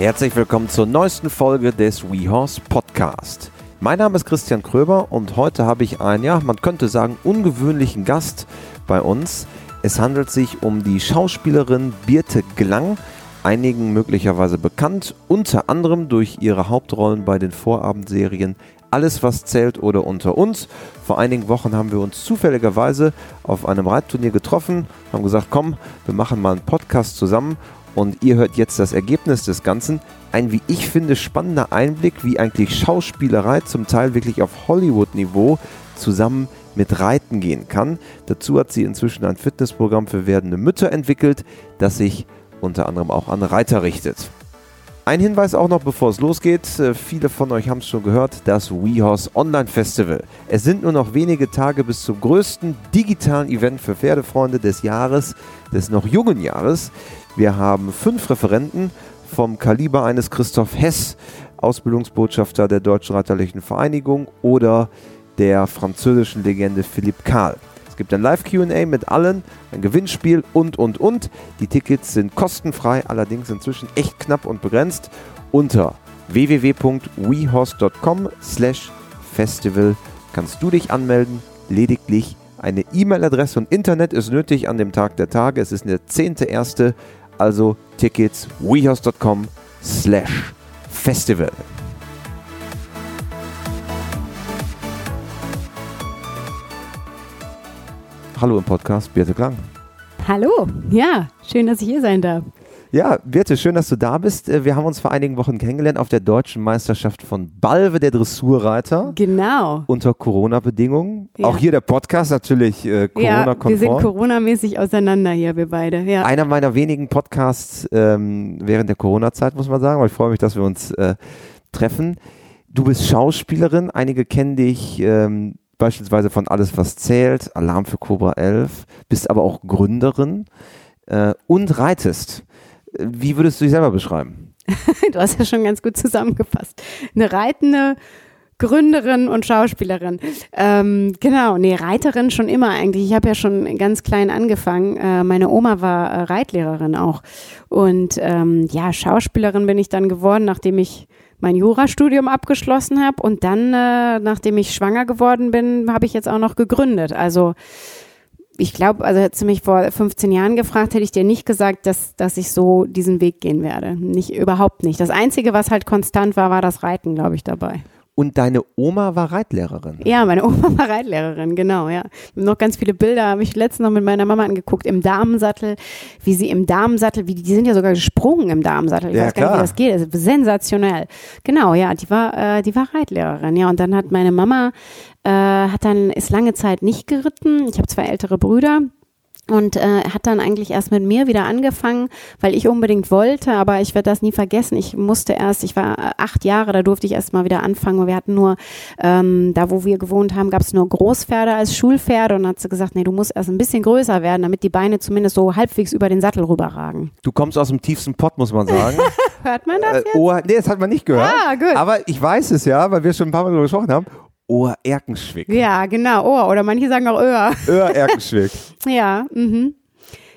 Herzlich willkommen zur neuesten Folge des WeHorse Podcast. Mein Name ist Christian Kröber und heute habe ich einen, ja, man könnte sagen, ungewöhnlichen Gast bei uns. Es handelt sich um die Schauspielerin Birte Glang, einigen möglicherweise bekannt, unter anderem durch ihre Hauptrollen bei den Vorabendserien Alles, was zählt oder unter uns. Vor einigen Wochen haben wir uns zufälligerweise auf einem Reitturnier getroffen, haben gesagt, komm, wir machen mal einen Podcast zusammen und ihr hört jetzt das Ergebnis des Ganzen. Ein, wie ich finde, spannender Einblick, wie eigentlich Schauspielerei zum Teil wirklich auf Hollywood-Niveau zusammen mit Reiten gehen kann. Dazu hat sie inzwischen ein Fitnessprogramm für werdende Mütter entwickelt, das sich unter anderem auch an Reiter richtet. Ein Hinweis auch noch, bevor es losgeht. Äh, viele von euch haben es schon gehört, das WeHorse Online Festival. Es sind nur noch wenige Tage bis zum größten digitalen Event für Pferdefreunde des Jahres, des noch jungen Jahres. Wir haben fünf Referenten vom Kaliber eines Christoph Hess, Ausbildungsbotschafter der Deutschen Reiterlichen Vereinigung oder der französischen Legende Philippe Karl. Es gibt ein Live-QA mit allen, ein Gewinnspiel und, und, und. Die Tickets sind kostenfrei, allerdings inzwischen echt knapp und begrenzt. Unter www.wehorse.com slash festival kannst du dich anmelden. Lediglich eine E-Mail-Adresse und Internet ist nötig an dem Tag der Tage. Es ist der 10.1 also Tickets wehouse.com slash festival. Hallo im Podcast, Birte Klang. Hallo, ja, schön, dass ich hier sein darf. Ja, Birte, schön, dass du da bist. Äh, wir haben uns vor einigen Wochen kennengelernt auf der deutschen Meisterschaft von Balve, der Dressurreiter. Genau. Unter Corona-Bedingungen. Ja. Auch hier der Podcast natürlich äh, Corona-konform. Ja, wir sind Corona-mäßig auseinander hier, wir beide. Ja. Einer meiner wenigen Podcasts ähm, während der Corona-Zeit, muss man sagen, weil ich freue mich, dass wir uns äh, treffen. Du bist Schauspielerin, einige kennen dich ähm, beispielsweise von Alles, was zählt, Alarm für Cobra 11, bist aber auch Gründerin äh, und reitest. Wie würdest du dich selber beschreiben? du hast ja schon ganz gut zusammengefasst. Eine reitende Gründerin und Schauspielerin. Ähm, genau, nee, Reiterin schon immer eigentlich. Ich habe ja schon ganz klein angefangen. Äh, meine Oma war äh, Reitlehrerin auch. Und ähm, ja, Schauspielerin bin ich dann geworden, nachdem ich mein Jurastudium abgeschlossen habe. Und dann, äh, nachdem ich schwanger geworden bin, habe ich jetzt auch noch gegründet. Also ich glaube, also hättest du mich vor 15 Jahren gefragt, hätte ich dir nicht gesagt, dass, dass ich so diesen Weg gehen werde. Nicht, überhaupt nicht. Das Einzige, was halt konstant war, war das Reiten, glaube ich, dabei. Und deine Oma war Reitlehrerin? Ja, meine Oma war Reitlehrerin, genau, ja. Noch ganz viele Bilder habe ich letztens noch mit meiner Mama angeguckt, im Damensattel, wie sie im Damensattel, wie die, die sind ja sogar gesprungen im Damensattel. Ich ja, weiß gar nicht, wie das geht. Das sensationell. Genau, ja, die war, äh, die war Reitlehrerin, ja. Und dann hat meine Mama, äh, hat dann, ist lange Zeit nicht geritten. Ich habe zwei ältere Brüder und äh, hat dann eigentlich erst mit mir wieder angefangen, weil ich unbedingt wollte, aber ich werde das nie vergessen. Ich musste erst, ich war äh, acht Jahre, da durfte ich erst mal wieder anfangen. Wir hatten nur, ähm, da wo wir gewohnt haben, gab es nur Großpferde als Schulpferde und dann hat sie gesagt, nee, du musst erst ein bisschen größer werden, damit die Beine zumindest so halbwegs über den Sattel rüberragen. Du kommst aus dem tiefsten Pott, muss man sagen. Hört man das äh, jetzt? oh, nee, das hat man nicht gehört. Ah, gut. Aber ich weiß es ja, weil wir schon ein paar Mal darüber gesprochen haben. Ohr-Erkenschwick. Ja, genau, Ohr. Oder manche sagen auch Öhr. Öhr-Erkenschwick. ja, mhm.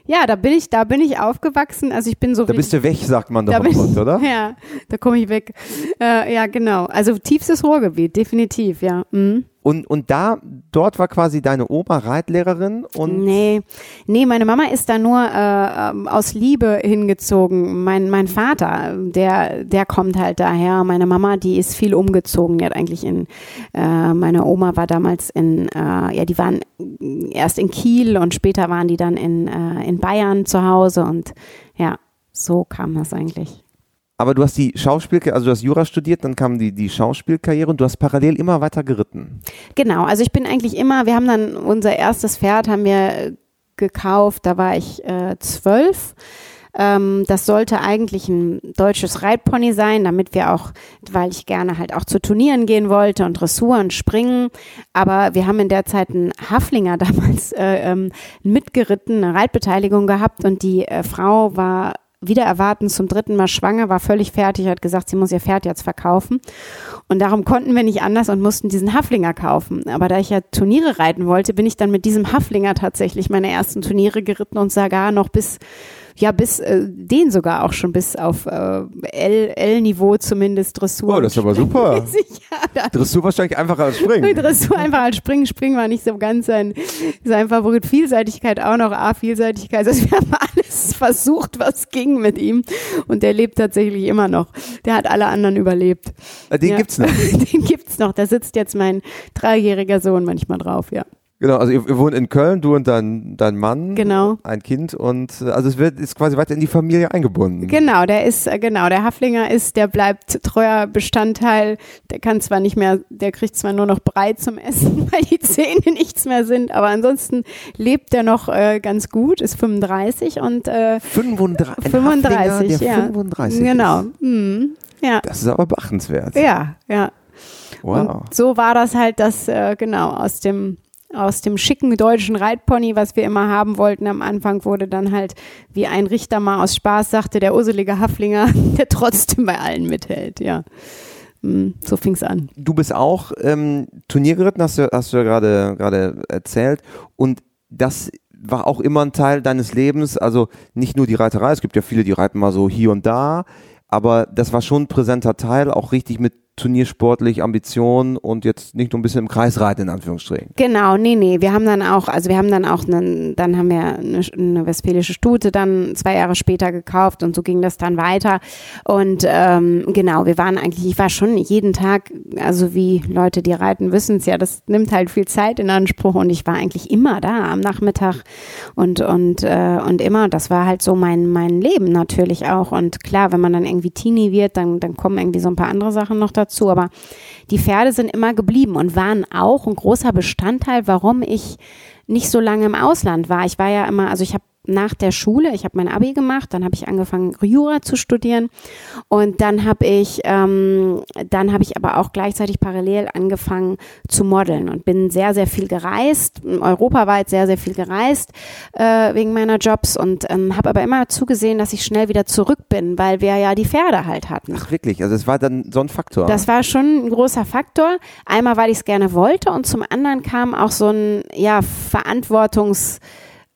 Ja, da bin ich, da bin ich aufgewachsen. Also ich bin so. Da bist du weg, sagt man doch Pott, oder? Ja, da komme ich weg. Äh, ja, genau. Also tiefstes Ruhrgebiet, definitiv, ja. Mhm. Und, und da, dort war quasi deine Oma Reitlehrerin und. Nee, nee, meine Mama ist da nur äh, ähm, aus Liebe hingezogen. Mein, mein Vater, der, der kommt halt daher. Meine Mama, die ist viel umgezogen. Die hat eigentlich in, äh, meine Oma war damals in, äh, ja, die waren erst in Kiel und später waren die dann in, äh, in Bayern zu Hause und ja, so kam das eigentlich. Aber du hast die Schauspielkarriere, also du hast Jura studiert, dann kam die, die Schauspielkarriere und du hast parallel immer weiter geritten. Genau, also ich bin eigentlich immer, wir haben dann unser erstes Pferd haben wir gekauft, da war ich äh, zwölf. Ähm, das sollte eigentlich ein deutsches Reitpony sein, damit wir auch, weil ich gerne halt auch zu Turnieren gehen wollte und Dressur Springen. Aber wir haben in der Zeit einen Haflinger damals äh, ähm, mitgeritten, eine Reitbeteiligung gehabt und die äh, Frau war wieder erwarten zum dritten Mal schwanger, war völlig fertig, hat gesagt, sie muss ihr Pferd jetzt verkaufen. Und darum konnten wir nicht anders und mussten diesen Haflinger kaufen. Aber da ich ja Turniere reiten wollte, bin ich dann mit diesem Haflinger tatsächlich meine ersten Turniere geritten und sogar noch bis Ja, bis äh, den sogar auch schon bis auf äh, L-Niveau zumindest Dressur. Oh, das ist aber super. ja, Dressur wahrscheinlich einfacher als Springen. Dressur einfach als Springen. Springen war nicht so ganz sein, sein Favorit. Vielseitigkeit auch noch. A, Vielseitigkeit. Also wir haben alles versucht, was ging mit ihm. Und der lebt tatsächlich immer noch. Der hat alle anderen überlebt. Äh, den ja. gibt's noch. Den gibt's noch. Da sitzt jetzt mein dreijähriger Sohn manchmal drauf, ja. Genau, also ihr, ihr wohnt in Köln, du und dein, dein Mann, genau. ein Kind und äh, also es wird ist quasi weiter in die Familie eingebunden. Genau, der ist äh, genau, der Haflinger ist, der bleibt treuer Bestandteil. Der kann zwar nicht mehr, der kriegt zwar nur noch Brei zum Essen, weil die Zähne nichts mehr sind, aber ansonsten lebt er noch äh, ganz gut, ist 35 und äh, 35, 35, ja, 35 genau, mhm. ja. Das ist aber beachtenswert. Ja, ja. Wow. Und so war das halt, dass äh, genau aus dem aus dem schicken deutschen Reitpony, was wir immer haben wollten. Am Anfang wurde dann halt, wie ein Richter mal aus Spaß sagte, der urselige Haflinger, der trotzdem bei allen mithält, ja. Hm, so fing es an. Du bist auch ähm, Turnier geritten, hast du, hast du ja gerade erzählt. Und das war auch immer ein Teil deines Lebens. Also nicht nur die Reiterei, es gibt ja viele, die reiten mal so hier und da. Aber das war schon ein präsenter Teil, auch richtig mit turniersportlich Ambitionen und jetzt nicht nur ein bisschen im Kreis reiten, in Anführungsstrichen. Genau, nee, nee. Wir haben dann auch, also wir haben dann auch, einen, dann haben wir eine, eine westfälische Stute dann zwei Jahre später gekauft und so ging das dann weiter. Und ähm, genau, wir waren eigentlich, ich war schon jeden Tag, also wie Leute, die reiten, wissen es ja, das nimmt halt viel Zeit in Anspruch und ich war eigentlich immer da am Nachmittag und, und, äh, und immer, das war halt so mein, mein Leben natürlich auch. Und klar, wenn man dann irgendwie Teenie wird, dann, dann kommen irgendwie so ein paar andere Sachen noch dazu dazu, aber die Pferde sind immer geblieben und waren auch ein großer Bestandteil, warum ich nicht so lange im Ausland war. Ich war ja immer, also ich habe nach der Schule, ich habe mein Abi gemacht, dann habe ich angefangen Jura zu studieren und dann habe ich, ähm, dann habe ich aber auch gleichzeitig parallel angefangen zu modeln und bin sehr sehr viel gereist, europaweit sehr sehr viel gereist äh, wegen meiner Jobs und ähm, habe aber immer zugesehen, dass ich schnell wieder zurück bin, weil wir ja die Pferde halt hatten. Ach wirklich, also es war dann so ein Faktor. Das war schon ein großer Faktor. Einmal, weil ich es gerne wollte und zum anderen kam auch so ein ja Verantwortungs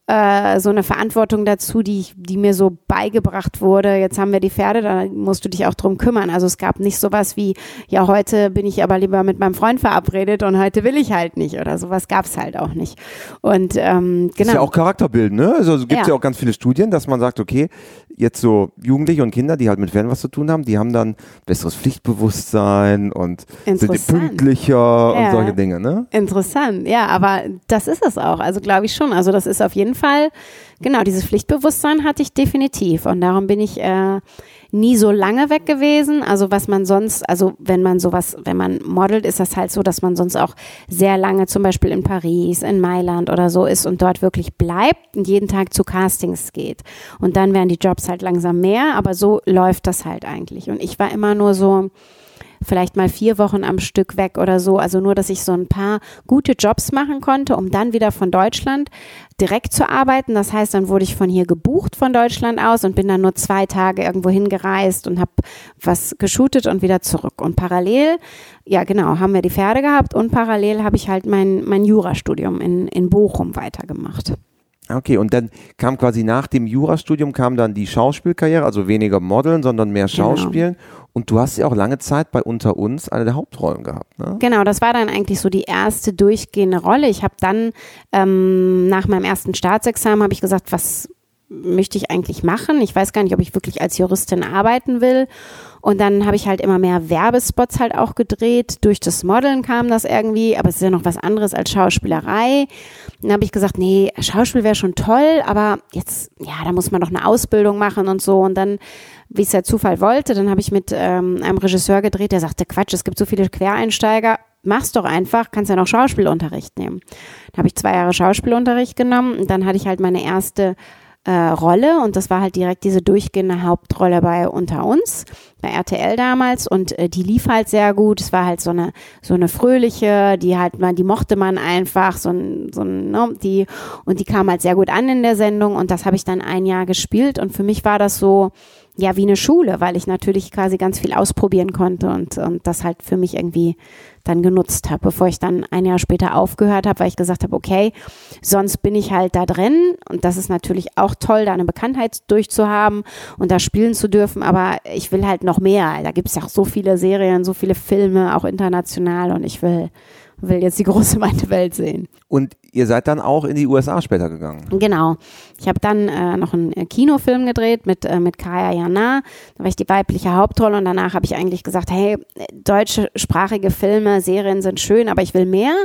äh, so eine Verantwortung dazu, die, die mir so beigebracht wurde. Jetzt haben wir die Pferde, da musst du dich auch drum kümmern. Also es gab nicht sowas wie, ja, heute bin ich aber lieber mit meinem Freund verabredet und heute will ich halt nicht oder sowas gab es halt auch nicht. Und ähm, genau. Das ist ja genau. auch Charakterbild, ne? Also es gibt ja. ja auch ganz viele Studien, dass man sagt, okay, jetzt so Jugendliche und Kinder, die halt mit Pferden was zu tun haben, die haben dann besseres Pflichtbewusstsein und sind pünktlicher ja. und solche Dinge, ne? Interessant, ja, aber das ist es auch. Also glaube ich schon. Also das ist auf jeden Fall, genau, dieses Pflichtbewusstsein hatte ich definitiv und darum bin ich äh, nie so lange weg gewesen. Also was man sonst, also wenn man sowas, wenn man modelt, ist das halt so, dass man sonst auch sehr lange zum Beispiel in Paris, in Mailand oder so ist und dort wirklich bleibt und jeden Tag zu Castings geht. Und dann werden die Jobs halt langsam mehr, aber so läuft das halt eigentlich. Und ich war immer nur so, vielleicht mal vier Wochen am Stück weg oder so. Also nur, dass ich so ein paar gute Jobs machen konnte, um dann wieder von Deutschland direkt zu arbeiten. Das heißt, dann wurde ich von hier gebucht von Deutschland aus und bin dann nur zwei Tage irgendwo hingereist und habe was geshootet und wieder zurück. Und parallel, ja genau, haben wir die Pferde gehabt und parallel habe ich halt mein, mein Jurastudium in, in Bochum weitergemacht. Okay, und dann kam quasi nach dem Jurastudium kam dann die Schauspielkarriere, also weniger Modeln, sondern mehr genau. Schauspielen. Genau. Und du hast ja auch lange Zeit bei Unter uns eine der Hauptrollen gehabt. Ne? Genau, das war dann eigentlich so die erste durchgehende Rolle. Ich habe dann ähm, nach meinem ersten Staatsexamen habe ich gesagt, was möchte ich eigentlich machen? Ich weiß gar nicht, ob ich wirklich als Juristin arbeiten will. Und dann habe ich halt immer mehr Werbespots halt auch gedreht. Durch das Modeln kam das irgendwie, aber es ist ja noch was anderes als Schauspielerei. Dann habe ich gesagt, nee, Schauspiel wäre schon toll, aber jetzt, ja, da muss man doch eine Ausbildung machen und so. Und dann, wie es der Zufall wollte, dann habe ich mit ähm, einem Regisseur gedreht, der sagte, Quatsch, es gibt so viele Quereinsteiger, mach's doch einfach, kannst ja noch Schauspielunterricht nehmen. Dann habe ich zwei Jahre Schauspielunterricht genommen und dann hatte ich halt meine erste äh, Rolle. Und das war halt direkt diese durchgehende Hauptrolle bei Unter uns, bei RTL damals. Und äh, die lief halt sehr gut. Es war halt so eine, so eine fröhliche, die halt man, die mochte man einfach, so ein, so ein, ne, die, und die kam halt sehr gut an in der Sendung. Und das habe ich dann ein Jahr gespielt. Und für mich war das so, ja, wie eine Schule, weil ich natürlich quasi ganz viel ausprobieren konnte und, und das halt für mich irgendwie dann genutzt habe, bevor ich dann ein Jahr später aufgehört habe, weil ich gesagt habe, okay, sonst bin ich halt da drin. Und das ist natürlich auch toll, da eine Bekanntheit durchzuhaben und da spielen zu dürfen, aber ich will halt noch mehr. Da gibt es ja auch so viele Serien, so viele Filme, auch international. Und ich will will jetzt die große weite Welt sehen. Und ihr seid dann auch in die USA später gegangen? Genau. Ich habe dann äh, noch einen äh, Kinofilm gedreht mit, äh, mit Kaya Jana. Da war ich die weibliche Hauptrolle und danach habe ich eigentlich gesagt, hey, deutschsprachige Filme, Serien sind schön, aber ich will mehr.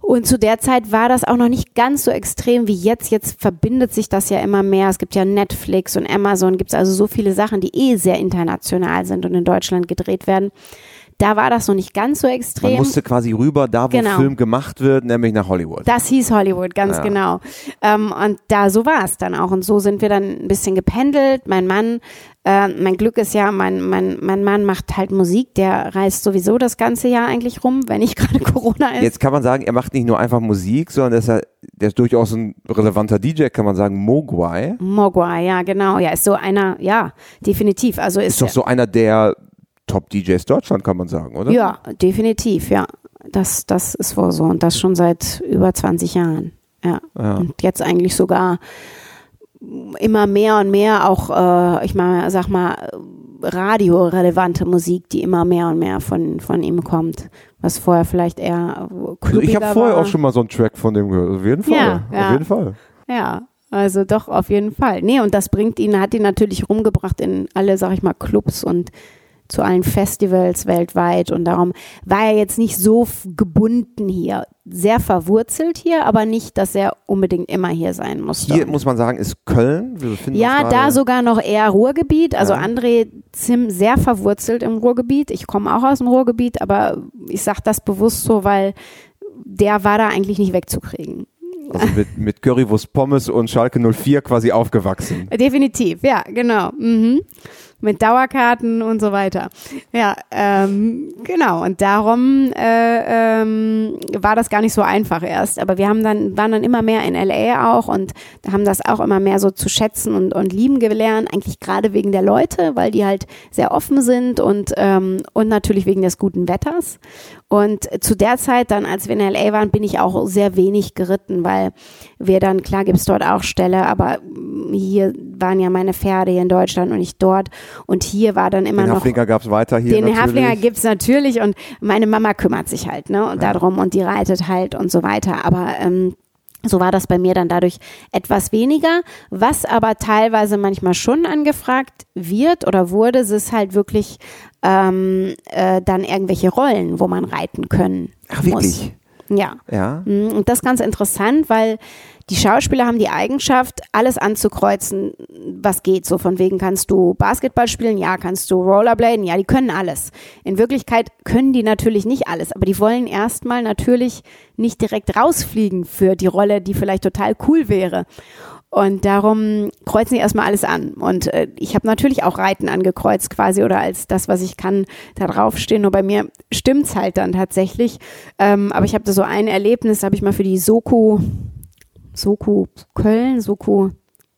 Und zu der Zeit war das auch noch nicht ganz so extrem wie jetzt. Jetzt verbindet sich das ja immer mehr. Es gibt ja Netflix und Amazon, gibt es also so viele Sachen, die eh sehr international sind und in Deutschland gedreht werden. Da war das noch nicht ganz so extrem. Man musste quasi rüber, da wo genau. Film gemacht wird, nämlich nach Hollywood. Das hieß Hollywood, ganz ja. genau. Ähm, und da so war es dann auch. Und so sind wir dann ein bisschen gependelt. Mein Mann, äh, mein Glück ist ja, mein, mein, mein Mann macht halt Musik, der reist sowieso das ganze Jahr eigentlich rum, wenn nicht gerade Corona ist. Jetzt kann man sagen, er macht nicht nur einfach Musik, sondern er ist, ja, der ist durchaus ein relevanter DJ, kann man sagen, Mogwai. Mogwai, ja, genau. Ja, ist so einer, ja, definitiv. Also ist, ist doch so einer der Top-DJs Deutschland, kann man sagen, oder? Ja, definitiv, ja. Das, das ist wohl so. Und das schon seit über 20 Jahren. Ja. ja. Und jetzt eigentlich sogar immer mehr und mehr auch, äh, ich mal, sag mal, radiorelevante Musik, die immer mehr und mehr von, von ihm kommt. Was vorher vielleicht eher also Ich habe vorher auch schon mal so einen Track von dem gehört. Auf jeden Fall. Ja, ja. Auf jeden Fall. Ja, also doch, auf jeden Fall. Nee, und das bringt ihn, hat ihn natürlich rumgebracht in alle, sag ich mal, Clubs und zu allen Festivals weltweit und darum war er jetzt nicht so gebunden hier. Sehr verwurzelt hier, aber nicht, dass er unbedingt immer hier sein muss. Hier muss man sagen, ist Köln. ja, da sogar noch eher Ruhrgebiet. Also ja. André Zim sehr verwurzelt im Ruhrgebiet. Ich komme auch aus dem Ruhrgebiet, aber ich sage das bewusst so, weil der war da eigentlich nicht wegzukriegen. Also mit, mit Currywurst Pommes und Schalke 04 quasi aufgewachsen. Definitiv, ja, genau. Mhm mit Dauerkarten und so weiter. Ja, ähm, genau. Und darum äh, ähm, war das gar nicht so einfach erst. Aber wir haben dann, waren dann immer mehr in LA auch und haben das auch immer mehr so zu schätzen und, und lieben gelernt. Eigentlich gerade wegen der Leute, weil die halt sehr offen sind und, ähm, und natürlich wegen des guten Wetters. Und zu der Zeit dann, als wir in LA waren, bin ich auch sehr wenig geritten, weil wir dann, klar gibt es dort auch Ställe, aber hier waren ja meine Pferde hier in Deutschland und nicht dort. Und hier war dann immer den noch. Den Haflinger gab es weiter hier. Den natürlich. Haflinger gibt es natürlich und meine Mama kümmert sich halt, ne? Und ja. darum und die reitet halt und so weiter. Aber ähm, so war das bei mir dann dadurch etwas weniger. Was aber teilweise manchmal schon angefragt wird oder wurde, ist halt wirklich ähm, äh, dann irgendwelche Rollen, wo man reiten können Ach, wirklich? muss. Ja. Ja. Mhm, und das ist ganz interessant, weil die Schauspieler haben die Eigenschaft, alles anzukreuzen, was geht. So von wegen kannst du Basketball spielen, ja, kannst du Rollerbladen, ja, die können alles. In Wirklichkeit können die natürlich nicht alles, aber die wollen erstmal natürlich nicht direkt rausfliegen für die Rolle, die vielleicht total cool wäre. Und darum kreuzen sie erstmal alles an. Und äh, ich habe natürlich auch Reiten angekreuzt quasi oder als das, was ich kann, da draufstehen. Nur bei mir stimmt's halt dann tatsächlich. Ähm, aber ich habe da so ein Erlebnis, habe ich mal für die Soko Soko Köln, Soko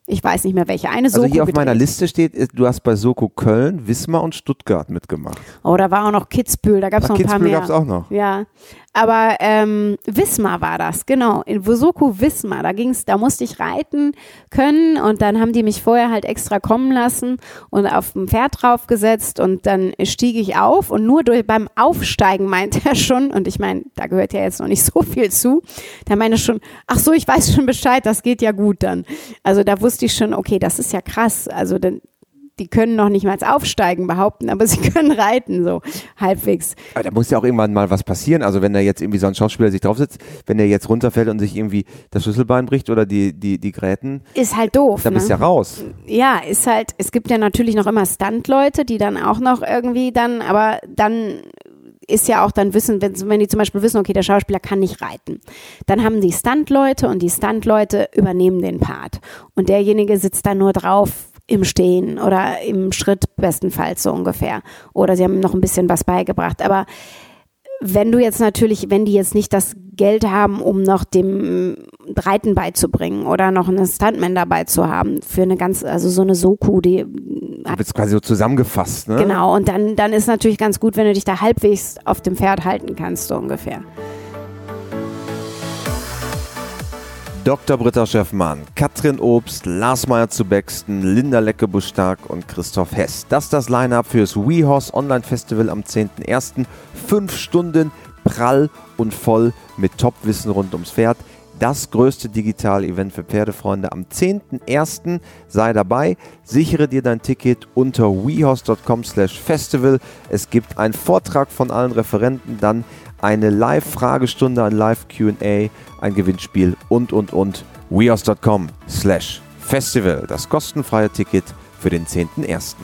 ich weiß nicht mehr welche. Eine Soko also hier auf meiner Liste steht, du hast bei Soko Köln, Wismar und Stuttgart mitgemacht. Oh, da war auch noch Kitzbühel, da gab es noch ein Kitzbühel paar mehr. gab es auch noch. Ja, aber ähm, Wismar war das, genau. In Soko Wismar, da ging's, da musste ich reiten können und dann haben die mich vorher halt extra kommen lassen und auf dem Pferd draufgesetzt und dann stieg ich auf und nur durch, beim Aufsteigen meinte er schon, und ich meine, da gehört ja jetzt noch nicht so viel zu, da meinte schon, ach so, ich weiß schon Bescheid, das geht ja gut dann. Also da wusste ich schon, okay, das ist ja krass. Also dann, die können noch nicht mal aufsteigen behaupten, aber sie können reiten, so halbwegs. Aber da muss ja auch irgendwann mal was passieren. Also wenn da jetzt irgendwie so ein Schauspieler sich draufsetzt, wenn der jetzt runterfällt und sich irgendwie das Schlüsselbein bricht oder die, die, die Gräten. Ist halt doof. Dann bist du ne? ja raus. Ja, ist halt, es gibt ja natürlich noch immer Stunt-Leute, die dann auch noch irgendwie dann, aber dann ist ja auch dann wissen, wenn, wenn die zum Beispiel wissen, okay, der Schauspieler kann nicht reiten, dann haben die Stunt-Leute und die Stunt-Leute übernehmen den Part. Und derjenige sitzt dann nur drauf im Stehen oder im Schritt bestenfalls so ungefähr. Oder sie haben noch ein bisschen was beigebracht. Aber wenn du jetzt natürlich, wenn die jetzt nicht das Geld haben, um noch dem Reiten beizubringen oder noch einen Stuntman dabei zu haben für eine ganz, also so eine Soku, die Du bist quasi so zusammengefasst, ne? Genau, und dann, dann ist natürlich ganz gut, wenn du dich da halbwegs auf dem Pferd halten kannst, so ungefähr. Dr. Britta Schäffmann, Katrin Obst, Lars Meyer zu Bexten, Linda Leckebusch-Stark und Christoph Hess. Das ist das Line-Up fürs WeHorse Online Festival am 10.01. Fünf Stunden prall und voll mit Top-Wissen rund ums Pferd. Das größte Digital-Event für Pferdefreunde am 10.01. Sei dabei, sichere dir dein Ticket unter wehorse.com slash festival. Es gibt einen Vortrag von allen Referenten, dann eine Live-Fragestunde, ein Live-QA, ein Gewinnspiel und, und, und. weos.com slash festival, das kostenfreie Ticket für den 10.01.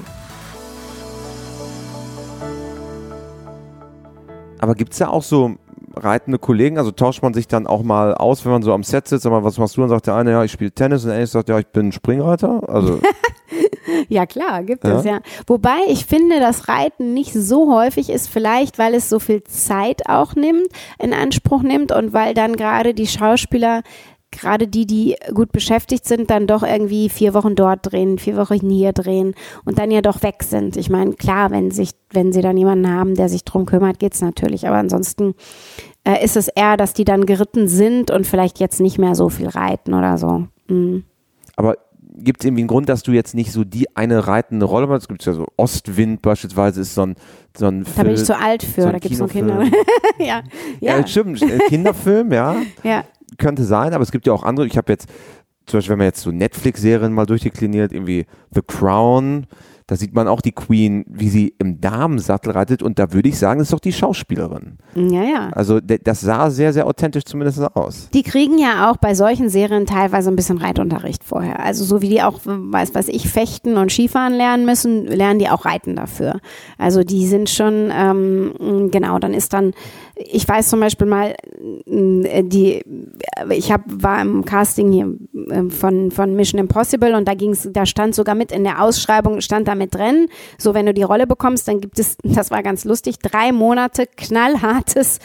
Aber gibt es ja auch so reitende Kollegen, also tauscht man sich dann auch mal aus, wenn man so am Set sitzt, aber was machst du? Dann sagt der eine, ja, ich spiele Tennis und der andere sagt, ja, ich bin Springreiter. Also ja, klar, gibt ja. es ja. Wobei ich finde, dass Reiten nicht so häufig ist, vielleicht weil es so viel Zeit auch nimmt, in Anspruch nimmt und weil dann gerade die Schauspieler gerade die, die gut beschäftigt sind, dann doch irgendwie vier Wochen dort drehen, vier Wochen hier drehen und dann ja doch weg sind. Ich meine, klar, wenn sich, wenn sie dann jemanden haben, der sich drum kümmert, geht's natürlich. Aber ansonsten äh, ist es eher, dass die dann geritten sind und vielleicht jetzt nicht mehr so viel reiten oder so. Mhm. Aber gibt es irgendwie einen Grund, dass du jetzt nicht so die eine reitende Rolle machst? Es gibt ja so Ostwind beispielsweise, ist so ein, so ein Film. Da bin ich zu alt für, so da gibt es noch Kinder. ja. ja. ja, stimmt. Kinderfilm, ja. ja. Könnte sein, aber es gibt ja auch andere. Ich habe jetzt, zum Beispiel, wenn man jetzt so Netflix-Serien mal durchdekliniert, irgendwie The Crown, da sieht man auch die Queen, wie sie im Damensattel reitet und da würde ich sagen, das ist doch die Schauspielerin. Ja, ja. Also das sah sehr, sehr authentisch zumindest aus. Die kriegen ja auch bei solchen Serien teilweise ein bisschen Reitunterricht vorher. Also so wie die auch, weiß was ich, fechten und Skifahren lernen müssen, lernen die auch Reiten dafür. Also die sind schon, ähm, genau, dann ist dann, ich weiß zum Beispiel mal, äh, die, ich hab, war im Casting hier äh, von, von Mission Impossible und da ging's, da stand sogar mit in der Ausschreibung, stand da mit drin. So, wenn du die Rolle bekommst, dann gibt es, das war ganz lustig, drei Monate knallhartes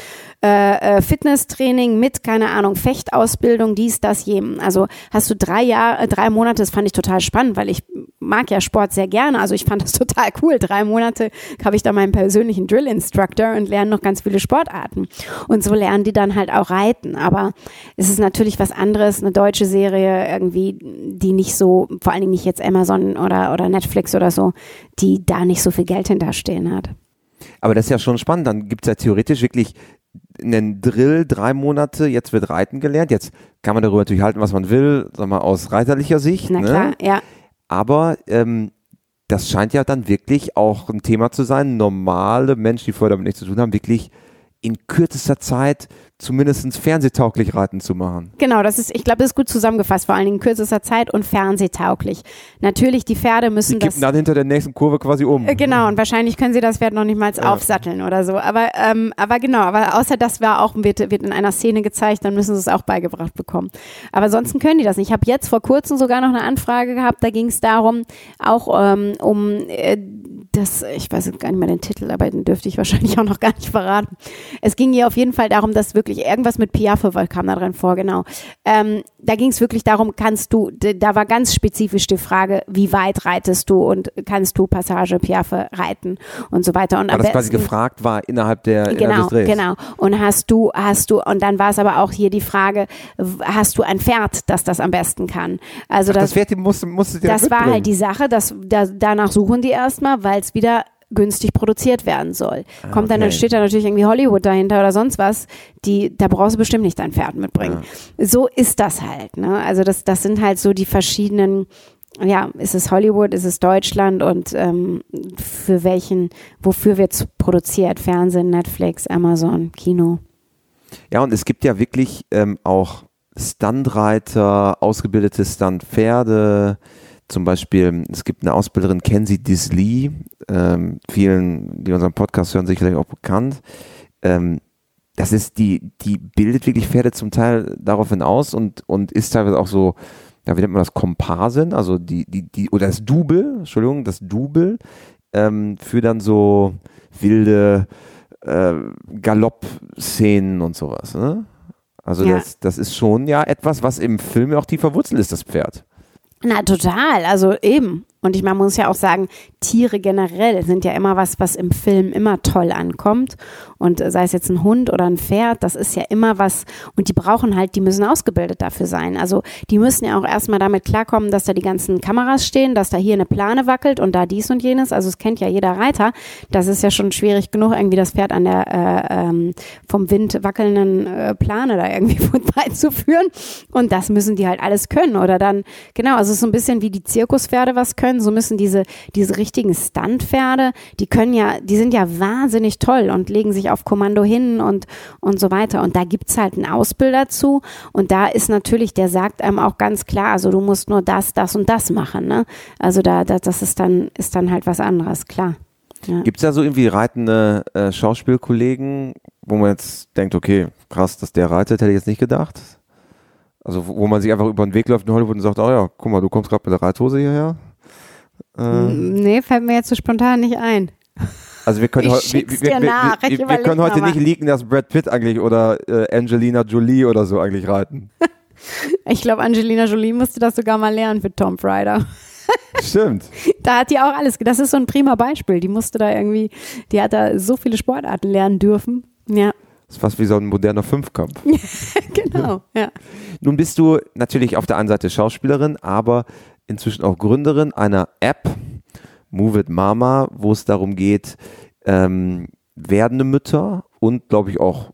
äh, äh, Fitnesstraining mit, keine Ahnung, Fechtausbildung, dies, das, jedem. Also hast du drei Jahre, drei Monate, das fand ich total spannend, weil ich mag ja Sport sehr gerne. Also ich fand das total cool. Drei Monate habe ich da meinen persönlichen Drill-Instructor und lerne noch ganz viele Sportarten. Und so lernen die dann halt auch reiten. Aber es ist natürlich was anderes, eine deutsche Serie irgendwie, die nicht so, vor allen Dingen nicht jetzt Amazon oder, oder Netflix oder so, die da nicht so viel Geld hinterstehen hat. Aber das ist ja schon spannend. Dann gibt es ja theoretisch wirklich einen Drill, drei Monate, jetzt wird Reiten gelernt. Jetzt kann man darüber natürlich halten, was man will, sag mal, aus reiterlicher Sicht. Na ne? klar, ja. Aber ähm, das scheint ja dann wirklich auch ein Thema zu sein. Normale Menschen, die vorher damit nichts zu tun haben, wirklich in kürzester Zeit zumindest fernsehtauglich reiten zu machen. Genau, das ist, ich glaube, das ist gut zusammengefasst, vor allen Dingen in kürzester Zeit und fernsehtauglich. Natürlich, die Pferde müssen die das. dann hinter der nächsten Kurve quasi um. Äh, genau, und wahrscheinlich können sie das Pferd noch nicht mal ja. aufsatteln oder so. Aber, ähm, aber genau, aber außer das war auch, wird, wird in einer Szene gezeigt, dann müssen sie es auch beigebracht bekommen. Aber ansonsten können die das nicht. Ich habe jetzt vor kurzem sogar noch eine Anfrage gehabt, da ging es darum, auch ähm, um äh, das, ich weiß gar nicht mehr den Titel, aber den dürfte ich wahrscheinlich auch noch gar nicht verraten. Es ging hier auf jeden Fall darum, dass wirklich irgendwas mit Piaffe kam da drin vor, genau. Ähm, da ging es wirklich darum, kannst du, da war ganz spezifisch die Frage, wie weit reitest du und kannst du Passage Piaffe reiten und so weiter. Und Weil das quasi gefragt war innerhalb der genau, innerhalb genau. Und hast du, hast du, und dann war es aber auch hier die Frage, hast du ein Pferd, das das am besten kann? Also Ach, das, das Pferd musste, musste Das war halt die Sache, dass da, danach suchen die erstmal, weil es wieder günstig produziert werden soll. Ah, Kommt dann, dann steht da natürlich irgendwie Hollywood dahinter oder sonst was, die, da brauchst du bestimmt nicht dein Pferd mitbringen. Ja. So ist das halt, ne? Also das, das sind halt so die verschiedenen, ja, ist es Hollywood, ist es Deutschland und ähm, für welchen, wofür wird produziert? Fernsehen, Netflix, Amazon, Kino. Ja, und es gibt ja wirklich ähm, auch Stuntreiter, ausgebildete Stuntpferde, zum Beispiel, es gibt eine Ausbilderin, Kenzie Disley, ähm, vielen, die unseren Podcast hören, sicherlich auch bekannt. Ähm, das ist die, die bildet wirklich Pferde zum Teil daraufhin aus und, und ist teilweise auch so, ja, wie nennt man das, Komparsen, also die, die, die, oder das Double, Entschuldigung, das Double, ähm, für dann so wilde äh, Galopp-Szenen und sowas, ne? Also ja. das, das ist schon ja etwas, was im Film auch tiefer Wurzel ist, das Pferd. Na, total. Also eben. Und ich, man muss ja auch sagen, Tiere generell sind ja immer was, was im Film immer toll ankommt. Und sei es jetzt ein Hund oder ein Pferd, das ist ja immer was. Und die brauchen halt, die müssen ausgebildet dafür sein. Also die müssen ja auch erstmal damit klarkommen, dass da die ganzen Kameras stehen, dass da hier eine Plane wackelt und da dies und jenes. Also es kennt ja jeder Reiter. Das ist ja schon schwierig genug, irgendwie das Pferd an der äh, ähm, vom Wind wackelnden äh, Plane da irgendwie vorbeizuführen. Und das müssen die halt alles können. Oder dann, genau, also so ein bisschen wie die Zirkuspferde was können, so müssen diese, diese richtigen Stuntpferde, die können ja, die sind ja wahnsinnig toll und legen sich auf Kommando hin und, und so weiter. Und da gibt's halt einen Ausbilder zu. Und da ist natürlich, der sagt einem auch ganz klar, also du musst nur das, das und das machen. Ne? Also da, da das ist dann, ist dann halt was anderes, klar. Ja. Gibt es da so irgendwie reitende äh, Schauspielkollegen, wo man jetzt denkt, okay, krass, dass der reitet, hätte ich jetzt nicht gedacht? Also wo man sich einfach über den Weg läuft in Hollywood und sagt, oh ja, guck mal, du kommst gerade mit der Reithose hierher. Äh, nee, fällt mir jetzt so spontan nicht ein. Also wir können, ich wir, wir, wir, wir, wir können heute nicht liegen, dass Brad Pitt eigentlich oder äh, Angelina Jolie oder so eigentlich reiten. ich glaube, Angelina Jolie musste das sogar mal lernen für Tom Raider. Stimmt. da hat die auch alles, das ist so ein prima Beispiel. Die musste da irgendwie, die hat da so viele Sportarten lernen dürfen. Ja. Das ist fast wie so ein moderner Fünfkampf. genau, ja. Nun bist du natürlich auf der einen Seite Schauspielerin, aber inzwischen auch Gründerin einer App, Move It Mama, wo es darum geht, ähm, werdende Mütter und glaube ich auch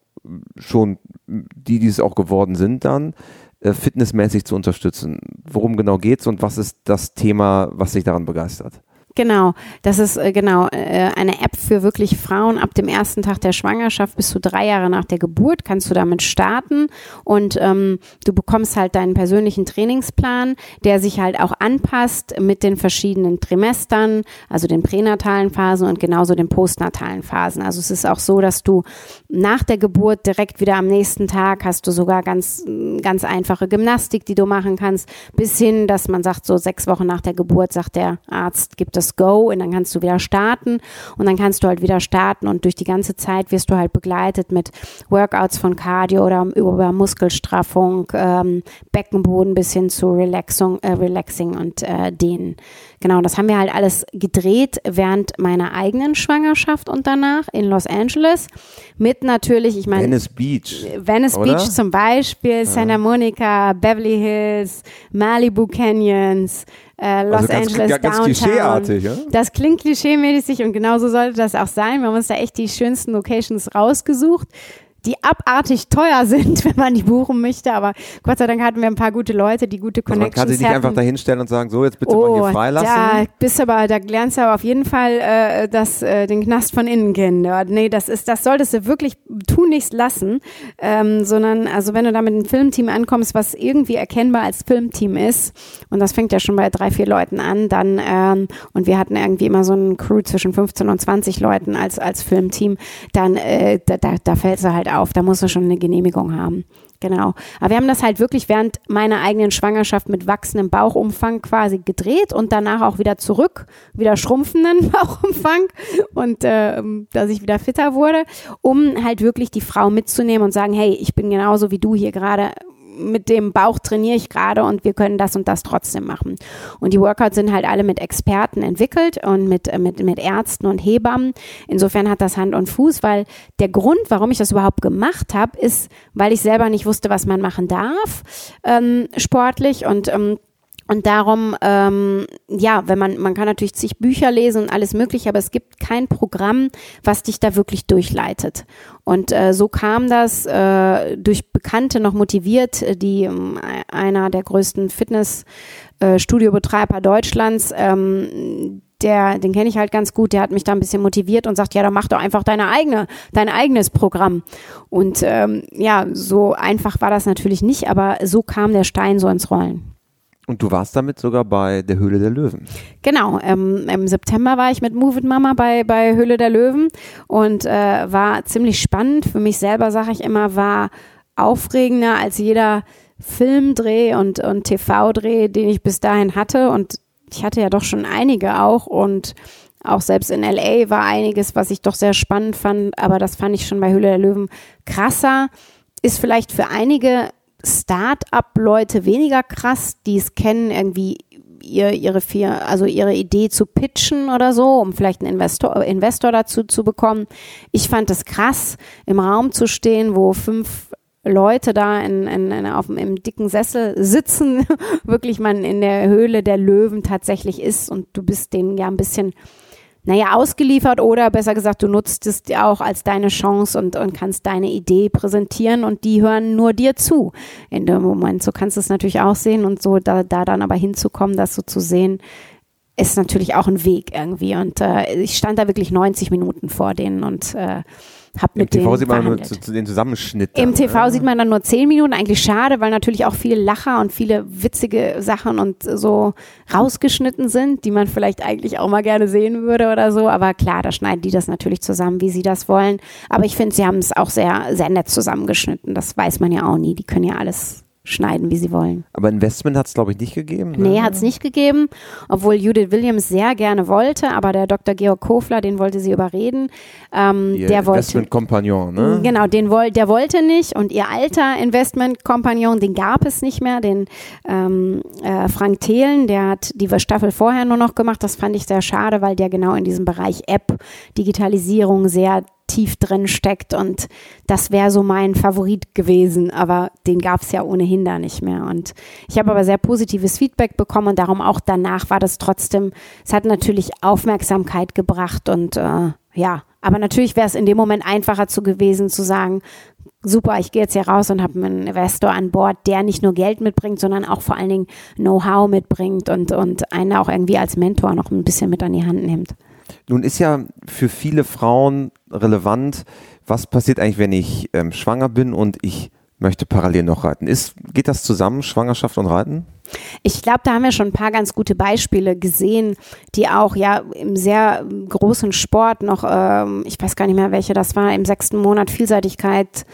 schon die, die es auch geworden sind, dann äh, fitnessmäßig zu unterstützen. Worum genau geht es und was ist das Thema, was dich daran begeistert? Genau, das ist äh, genau äh, eine App für wirklich Frauen. Ab dem ersten Tag der Schwangerschaft bis zu drei Jahre nach der Geburt kannst du damit starten und ähm, du bekommst halt deinen persönlichen Trainingsplan, der sich halt auch anpasst mit den verschiedenen Trimestern, also den pränatalen Phasen und genauso den postnatalen Phasen. Also es ist auch so, dass du nach der Geburt direkt wieder am nächsten Tag hast du sogar ganz ganz einfache Gymnastik, die du machen kannst, bis hin, dass man sagt, so sechs Wochen nach der Geburt sagt der Arzt, gibt es das Go und dann kannst du wieder starten und dann kannst du halt wieder starten und durch die ganze Zeit wirst du halt begleitet mit Workouts von Cardio oder über Muskelstraffung, ähm, Beckenboden bis hin zu Relaxung, äh, Relaxing und äh, Dehnen. Genau, das haben wir halt alles gedreht während meiner eigenen Schwangerschaft und danach in Los Angeles mit natürlich, ich meine Venice Beach, Venice oder? Beach zum Beispiel, ja. Santa Monica, Beverly Hills, Malibu Canyons, äh, Los also ganz, Angeles ganz Downtown. Klischeeartig, ja? Das klingt klischeemäßig und genauso sollte das auch sein. Wir haben uns da echt die schönsten Locations rausgesucht die abartig teuer sind, wenn man die buchen möchte. Aber Gott sei Dank hatten wir ein paar gute Leute, die gute Connections also Man kann sich nicht einfach da hinstellen und sagen, so, jetzt bitte oh, mal hier freilassen. Da bist aber, da lernst du aber auf jeden Fall äh, das, äh, den Knast von innen kennen. Nee, das ist, das solltest du wirklich tunlichst lassen. Ähm, sondern, also wenn du da mit einem Filmteam ankommst, was irgendwie erkennbar als Filmteam ist, und das fängt ja schon bei drei, vier Leuten an, dann, ähm, und wir hatten irgendwie immer so ein Crew zwischen 15 und 20 Leuten als, als Filmteam, dann, äh, da, da, da fällst du halt halt auf, da musst du schon eine Genehmigung haben. Genau. Aber wir haben das halt wirklich während meiner eigenen Schwangerschaft mit wachsendem Bauchumfang quasi gedreht und danach auch wieder zurück, wieder schrumpfenden Bauchumfang und äh, dass ich wieder fitter wurde, um halt wirklich die Frau mitzunehmen und sagen, hey, ich bin genauso wie du hier gerade mit dem Bauch trainiere ich gerade und wir können das und das trotzdem machen. Und die Workouts sind halt alle mit Experten entwickelt und mit, äh, mit, mit Ärzten und Hebammen. Insofern hat das Hand und Fuß, weil der Grund, warum ich das überhaupt gemacht habe, ist, weil ich selber nicht wusste, was man machen darf, ähm, sportlich und ähm, und darum, ähm, ja, wenn man, man kann natürlich zig Bücher lesen und alles mögliche, aber es gibt kein Programm, was dich da wirklich durchleitet. Und äh, so kam das äh, durch Bekannte noch motiviert, die äh, einer der größten Fitnessstudiobetreiber äh, Deutschlands, ähm, der, den kenne ich halt ganz gut, der hat mich da ein bisschen motiviert und sagt, ja, dann mach doch einfach deine eigene, dein eigenes Programm. Und ähm, ja, so einfach war das natürlich nicht, aber so kam der Stein so ins Rollen. Und du warst damit sogar bei der Höhle der Löwen. Genau, ähm, im September war ich mit Move It Mama bei, bei Höhle der Löwen und äh, war ziemlich spannend. Für mich selber, sage ich immer, war aufregender als jeder Filmdreh und, und TV-Dreh, den ich bis dahin hatte. Und ich hatte ja doch schon einige auch und auch selbst in LA war einiges, was ich doch sehr spannend fand, aber das fand ich schon bei Höhle der Löwen krasser. Ist vielleicht für einige Start-up-Leute weniger krass, die es kennen, irgendwie ihr, ihre vier, also ihre Idee zu pitchen oder so, um vielleicht einen Investor, Investor dazu zu bekommen. Ich fand es krass, im Raum zu stehen, wo fünf Leute da in, in, in, auf dem, im dicken Sessel sitzen, wirklich man in der Höhle der Löwen tatsächlich ist und du bist denen ja ein bisschen naja, ausgeliefert oder besser gesagt, du nutzt es auch als deine Chance und, und kannst deine Idee präsentieren und die hören nur dir zu in dem Moment. So kannst du es natürlich auch sehen und so da, da dann aber hinzukommen, das so zu sehen, ist natürlich auch ein Weg irgendwie. Und äh, ich stand da wirklich 90 Minuten vor denen und äh, hab Im mit TV sieht man nur zu, zu den Zusammenschnitt. Im TV ne? sieht man dann nur zehn Minuten. Eigentlich schade, weil natürlich auch viele Lacher und viele witzige Sachen und so rausgeschnitten sind, die man vielleicht eigentlich auch mal gerne sehen würde oder so. Aber klar, da schneiden die das natürlich zusammen, wie sie das wollen. Aber ich finde, sie haben es auch sehr, sehr nett zusammengeschnitten. Das weiß man ja auch nie. Die können ja alles schneiden, wie sie wollen. Aber Investment hat es, glaube ich, nicht gegeben. Ne? Nee, hat es nicht gegeben, obwohl Judith Williams sehr gerne wollte, aber der Dr. Georg Kofler, den wollte sie überreden. Ähm, ihr der Investment-Kompagnon, ne? Genau, den woll, der wollte nicht und ihr alter Investment-Kompagnon, den gab es nicht mehr, den ähm, äh, Frank Thelen, der hat die Staffel vorher nur noch gemacht. Das fand ich sehr schade, weil der genau in diesem Bereich App, Digitalisierung sehr tief drin steckt und das wäre so mein Favorit gewesen, aber den gab es ja ohnehin da nicht mehr. Und ich habe aber sehr positives Feedback bekommen und darum auch danach war das trotzdem, es hat natürlich Aufmerksamkeit gebracht und äh, ja, aber natürlich wäre es in dem Moment einfacher zu gewesen zu sagen, super, ich gehe jetzt hier raus und habe einen Investor an Bord, der nicht nur Geld mitbringt, sondern auch vor allen Dingen Know-how mitbringt und, und einen auch irgendwie als Mentor noch ein bisschen mit an die Hand nimmt. Nun ist ja für viele Frauen relevant, was passiert eigentlich, wenn ich ähm, schwanger bin und ich möchte parallel noch reiten. Ist, geht das zusammen, Schwangerschaft und Reiten? Ich glaube, da haben wir schon ein paar ganz gute Beispiele gesehen, die auch ja im sehr großen Sport noch, ähm, ich weiß gar nicht mehr, welche das war, im sechsten Monat Vielseitigkeit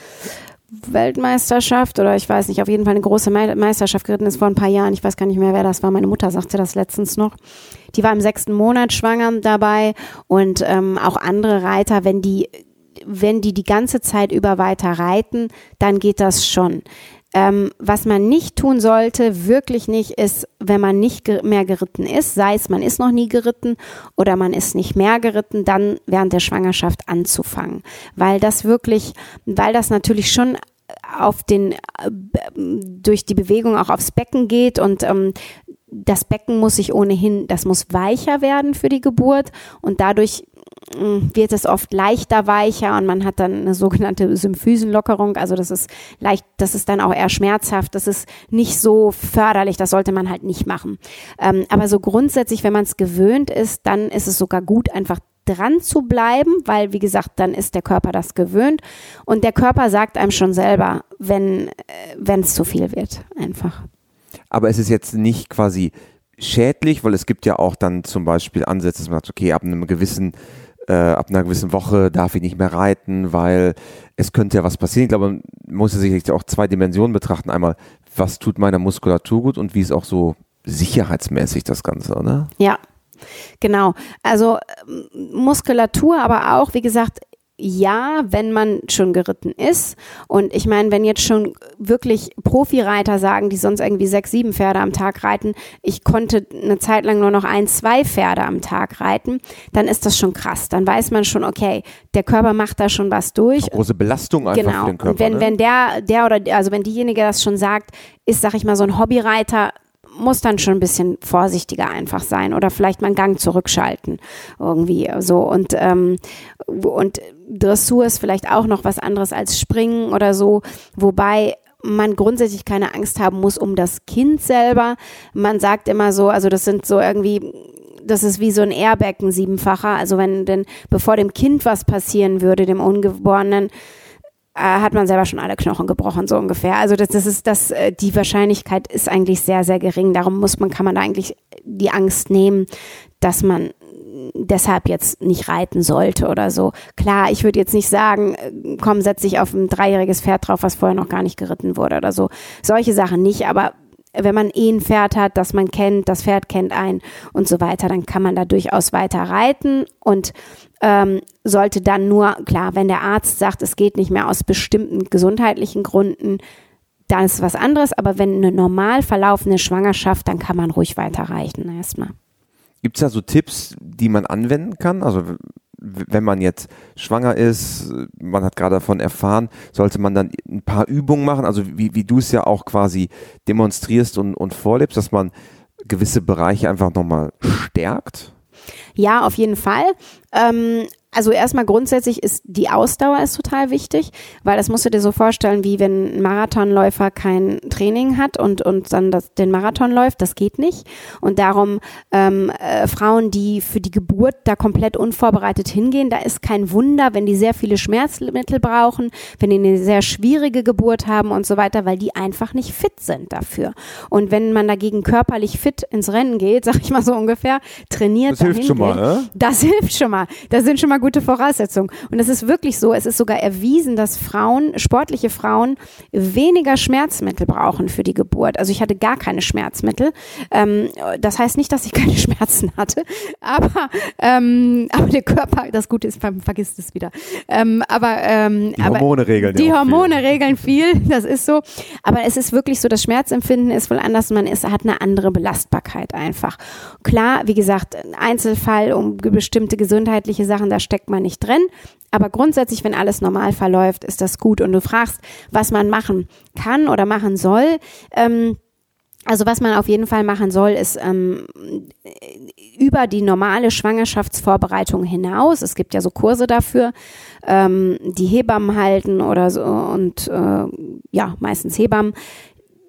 Weltmeisterschaft oder ich weiß nicht, auf jeden Fall eine große Meisterschaft geritten ist vor ein paar Jahren. Ich weiß gar nicht mehr, wer das war. Meine Mutter sagte das letztens noch. Die war im sechsten Monat schwanger dabei und ähm, auch andere Reiter, wenn die wenn die die ganze Zeit über weiter reiten, dann geht das schon. Ähm, was man nicht tun sollte, wirklich nicht, ist, wenn man nicht mehr geritten ist, sei es man ist noch nie geritten oder man ist nicht mehr geritten, dann während der Schwangerschaft anzufangen. Weil das wirklich, weil das natürlich schon auf den, durch die Bewegung auch aufs Becken geht und ähm, das Becken muss sich ohnehin, das muss weicher werden für die Geburt und dadurch wird es oft leichter weicher und man hat dann eine sogenannte Symphysenlockerung. Also das ist leicht, das ist dann auch eher schmerzhaft. Das ist nicht so förderlich. Das sollte man halt nicht machen. Ähm, aber so grundsätzlich, wenn man es gewöhnt ist, dann ist es sogar gut, einfach dran zu bleiben, weil wie gesagt, dann ist der Körper das gewöhnt und der Körper sagt einem schon selber, wenn äh, wenn es zu viel wird, einfach. Aber es ist jetzt nicht quasi schädlich, weil es gibt ja auch dann zum Beispiel Ansätze, dass man sagt, okay, ab einem gewissen äh, ab einer gewissen Woche darf ich nicht mehr reiten, weil es könnte ja was passieren. Ich glaube, man muss ja sicherlich auch zwei Dimensionen betrachten. Einmal, was tut meiner Muskulatur gut und wie ist auch so sicherheitsmäßig das Ganze, oder? Ja, Genau. Also Muskulatur, aber auch, wie gesagt, ja, wenn man schon geritten ist. Und ich meine, wenn jetzt schon wirklich Profireiter sagen, die sonst irgendwie sechs, sieben Pferde am Tag reiten, ich konnte eine Zeit lang nur noch ein, zwei Pferde am Tag reiten, dann ist das schon krass. Dann weiß man schon, okay, der Körper macht da schon was durch. Große Belastung einfach genau. für den Körper. Und wenn, ne? wenn der, der oder, also wenn diejenige das schon sagt, ist, sag ich mal, so ein Hobbyreiter, muss dann schon ein bisschen vorsichtiger einfach sein oder vielleicht mal einen Gang zurückschalten irgendwie so und ähm, und Dressur ist vielleicht auch noch was anderes als Springen oder so, wobei man grundsätzlich keine Angst haben muss um das Kind selber. Man sagt immer so, also das sind so irgendwie das ist wie so ein Airbag, ein siebenfacher. Also wenn denn bevor dem Kind was passieren würde, dem Ungeborenen, äh, hat man selber schon alle Knochen gebrochen, so ungefähr. Also das, das ist das, äh, die Wahrscheinlichkeit ist eigentlich sehr, sehr gering. Darum muss man, kann man da eigentlich die Angst nehmen, dass man deshalb jetzt nicht reiten sollte oder so. Klar, ich würde jetzt nicht sagen, äh, komm, setz dich auf ein dreijähriges Pferd drauf, was vorher noch gar nicht geritten wurde oder so. Solche Sachen nicht, aber wenn man eh ein Pferd hat, das man kennt, das Pferd kennt einen und so weiter, dann kann man da durchaus weiter reiten und ähm, sollte dann nur, klar, wenn der Arzt sagt, es geht nicht mehr aus bestimmten gesundheitlichen Gründen, dann ist was anderes, aber wenn eine normal verlaufende Schwangerschaft, dann kann man ruhig weiterreichen erstmal. Gibt es da so Tipps, die man anwenden kann? Also wenn man jetzt schwanger ist, man hat gerade davon erfahren, sollte man dann ein paar Übungen machen, also wie, wie du es ja auch quasi demonstrierst und, und vorlebst, dass man gewisse Bereiche einfach nochmal stärkt? Ja, auf jeden Fall. Ähm, also erstmal grundsätzlich ist die Ausdauer ist total wichtig, weil das musst du dir so vorstellen, wie wenn ein Marathonläufer kein Training hat und, und dann das, den Marathon läuft, das geht nicht. Und darum ähm, äh, Frauen, die für die Geburt da komplett unvorbereitet hingehen, da ist kein Wunder, wenn die sehr viele Schmerzmittel brauchen, wenn die eine sehr schwierige Geburt haben und so weiter, weil die einfach nicht fit sind dafür. Und wenn man dagegen körperlich fit ins Rennen geht, sag ich mal so ungefähr, trainiert, das hilft schon mal, ne? das hilft schon mal. Das sind schon mal gute Voraussetzung. Und es ist wirklich so, es ist sogar erwiesen, dass Frauen, sportliche Frauen, weniger Schmerzmittel brauchen für die Geburt. Also ich hatte gar keine Schmerzmittel. Ähm, das heißt nicht, dass ich keine Schmerzen hatte, aber, ähm, aber der Körper, das Gute ist, vergisst es wieder. Ähm, aber ähm, die Hormone regeln Die Hormone viel. regeln viel, das ist so. Aber es ist wirklich so, das Schmerzempfinden ist wohl anders. Man ist, hat eine andere Belastbarkeit einfach. Klar, wie gesagt, Einzelfall um bestimmte gesundheitliche Sachen, da steckt man nicht drin. Aber grundsätzlich, wenn alles normal verläuft, ist das gut. Und du fragst, was man machen kann oder machen soll. Ähm, also was man auf jeden Fall machen soll, ist ähm, über die normale Schwangerschaftsvorbereitung hinaus. Es gibt ja so Kurse dafür, ähm, die Hebammen halten oder so und äh, ja meistens Hebammen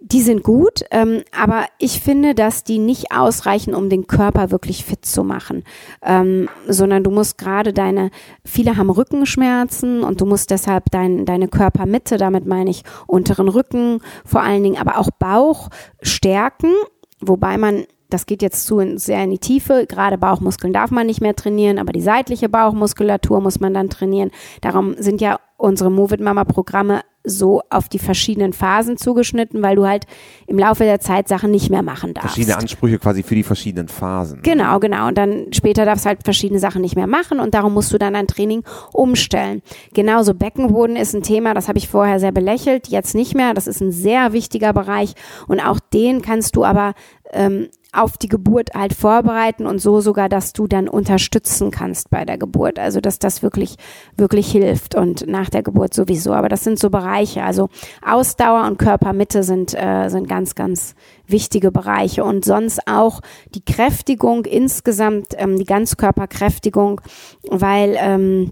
die sind gut, ähm, aber ich finde, dass die nicht ausreichen, um den Körper wirklich fit zu machen, ähm, sondern du musst gerade deine, viele haben Rückenschmerzen und du musst deshalb dein, deine Körpermitte, damit meine ich unteren Rücken vor allen Dingen, aber auch Bauch stärken, wobei man das geht jetzt zu in, sehr in die Tiefe. Gerade Bauchmuskeln darf man nicht mehr trainieren, aber die seitliche Bauchmuskulatur muss man dann trainieren. Darum sind ja unsere Move It Mama Programme so auf die verschiedenen Phasen zugeschnitten, weil du halt im Laufe der Zeit Sachen nicht mehr machen darfst. Verschiedene Ansprüche quasi für die verschiedenen Phasen. Genau, genau. Und dann später darfst du halt verschiedene Sachen nicht mehr machen und darum musst du dann dein Training umstellen. Genauso Beckenboden ist ein Thema, das habe ich vorher sehr belächelt, jetzt nicht mehr. Das ist ein sehr wichtiger Bereich und auch den kannst du aber ähm, auf die Geburt halt vorbereiten und so sogar, dass du dann unterstützen kannst bei der Geburt. Also, dass das wirklich, wirklich hilft und nach der Geburt sowieso. Aber das sind so Bereiche. Also Ausdauer und Körpermitte sind, äh, sind ganz, ganz wichtige Bereiche. Und sonst auch die Kräftigung insgesamt, ähm, die Ganzkörperkräftigung, weil, ähm,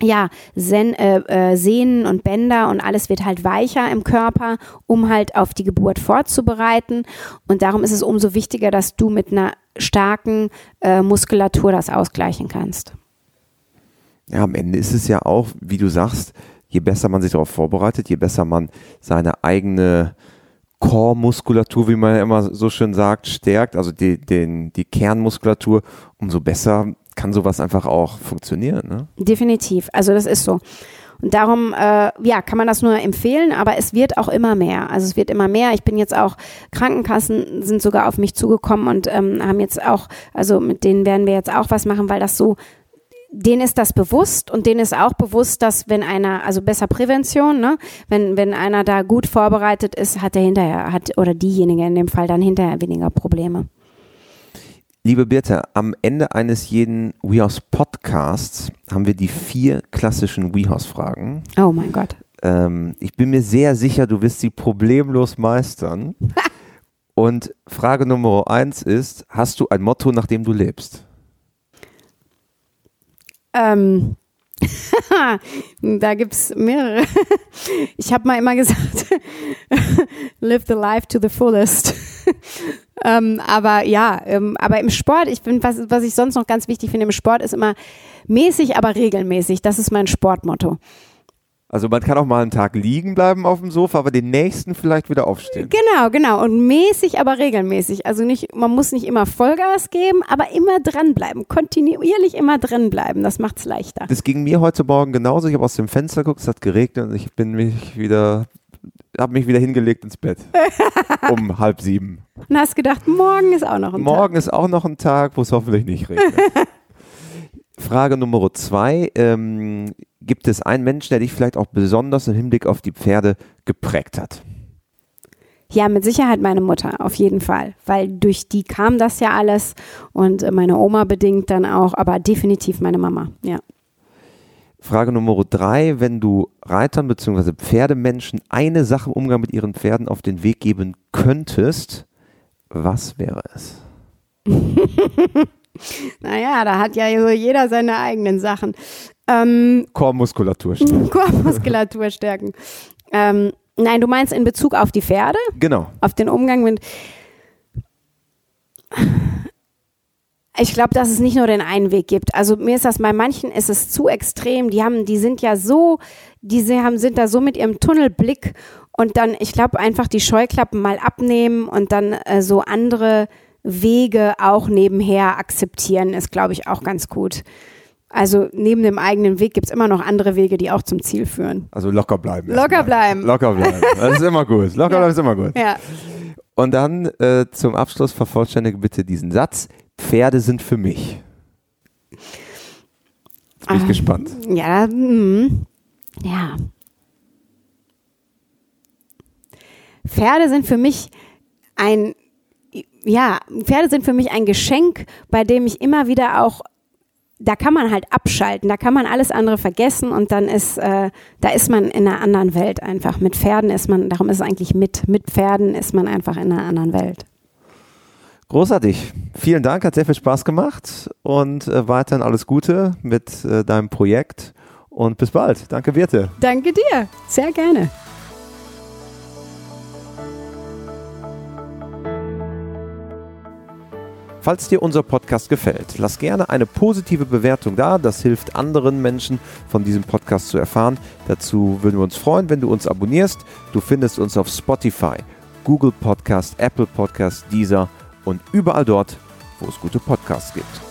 ja, Sen äh, äh, Sehnen und Bänder und alles wird halt weicher im Körper, um halt auf die Geburt vorzubereiten. Und darum ist es umso wichtiger, dass du mit einer starken äh, Muskulatur das ausgleichen kannst. Ja, am Ende ist es ja auch, wie du sagst, je besser man sich darauf vorbereitet, je besser man seine eigene Core-Muskulatur, wie man immer so schön sagt, stärkt, also die, den, die Kernmuskulatur, umso besser kann sowas einfach auch funktionieren. Ne? Definitiv, also das ist so. Und darum, äh, ja, kann man das nur empfehlen, aber es wird auch immer mehr. Also es wird immer mehr. Ich bin jetzt auch, Krankenkassen sind sogar auf mich zugekommen und ähm, haben jetzt auch, also mit denen werden wir jetzt auch was machen, weil das so denen ist das bewusst und denen ist auch bewusst, dass wenn einer, also besser Prävention, ne, wenn, wenn einer da gut vorbereitet ist, hat er hinterher, hat, oder diejenige in dem Fall dann hinterher weniger Probleme. Liebe Birte, am Ende eines jeden WeHouse Podcasts haben wir die vier klassischen WeHouse-Fragen. Oh mein Gott. Ähm, ich bin mir sehr sicher, du wirst sie problemlos meistern. Und Frage Nummer eins ist: Hast du ein Motto, nach dem du lebst? Ähm, da gibt es mehrere. Ich habe mal immer gesagt, live the life to the fullest. ähm, aber ja, ähm, aber im Sport, ich finde, was, was ich sonst noch ganz wichtig finde im Sport, ist immer mäßig, aber regelmäßig. Das ist mein Sportmotto. Also man kann auch mal einen Tag liegen bleiben auf dem Sofa, aber den nächsten vielleicht wieder aufstehen. Genau, genau. Und mäßig, aber regelmäßig. Also nicht, man muss nicht immer Vollgas geben, aber immer dranbleiben. Kontinuierlich immer dranbleiben. Das macht es leichter. Das ging mir heute Morgen genauso. Ich habe aus dem Fenster geguckt, es hat geregnet und ich bin mich wieder, habe mich wieder hingelegt ins Bett. um halb sieben. Und hast gedacht, morgen ist auch noch ein morgen Tag. Morgen ist auch noch ein Tag, wo es hoffentlich nicht regnet. Frage Nummer zwei. Ähm, gibt es einen Menschen, der dich vielleicht auch besonders im Hinblick auf die Pferde geprägt hat? Ja, mit Sicherheit meine Mutter, auf jeden Fall. Weil durch die kam das ja alles und meine Oma bedingt dann auch, aber definitiv meine Mama, ja. Frage Nummer drei, wenn du Reitern bzw. Pferdemenschen eine Sache im Umgang mit ihren Pferden auf den Weg geben könntest, was wäre es? naja, da hat ja jeder seine eigenen Sachen. Ähm, Chormuskulatur stärken. Chormuskulatur stärken. ähm, nein, du meinst in Bezug auf die Pferde? Genau. Auf den Umgang mit. Ich glaube, dass es nicht nur den einen Weg gibt. Also mir ist das bei manchen ist es zu extrem. Die haben, die sind ja so, diese haben, sind da so mit ihrem Tunnelblick und dann, ich glaube, einfach die Scheuklappen mal abnehmen und dann äh, so andere Wege auch nebenher akzeptieren, ist, glaube ich, auch ganz gut. Also neben dem eigenen Weg gibt es immer noch andere Wege, die auch zum Ziel führen. Also locker bleiben. Locker bleiben. Locker bleiben. Das ist immer gut. Locker ja. bleiben ist immer gut. Ja. Und dann äh, zum Abschluss vervollständige bitte diesen Satz. Pferde sind für mich. Jetzt bin ich ah, gespannt. Ja, mm, ja. Pferde sind für mich ein ja, Pferde sind für mich ein Geschenk, bei dem ich immer wieder auch da kann man halt abschalten, da kann man alles andere vergessen und dann ist, äh, da ist man in einer anderen Welt einfach. Mit Pferden ist man, darum ist es eigentlich mit, mit Pferden ist man einfach in einer anderen Welt. Großartig. Vielen Dank, hat sehr viel Spaß gemacht und äh, weiterhin alles Gute mit äh, deinem Projekt und bis bald. Danke, Birte. Danke dir. Sehr gerne. Falls dir unser Podcast gefällt, lass gerne eine positive Bewertung da. Das hilft anderen Menschen von diesem Podcast zu erfahren. Dazu würden wir uns freuen, wenn du uns abonnierst. Du findest uns auf Spotify, Google Podcast, Apple Podcast, Deezer und überall dort, wo es gute Podcasts gibt.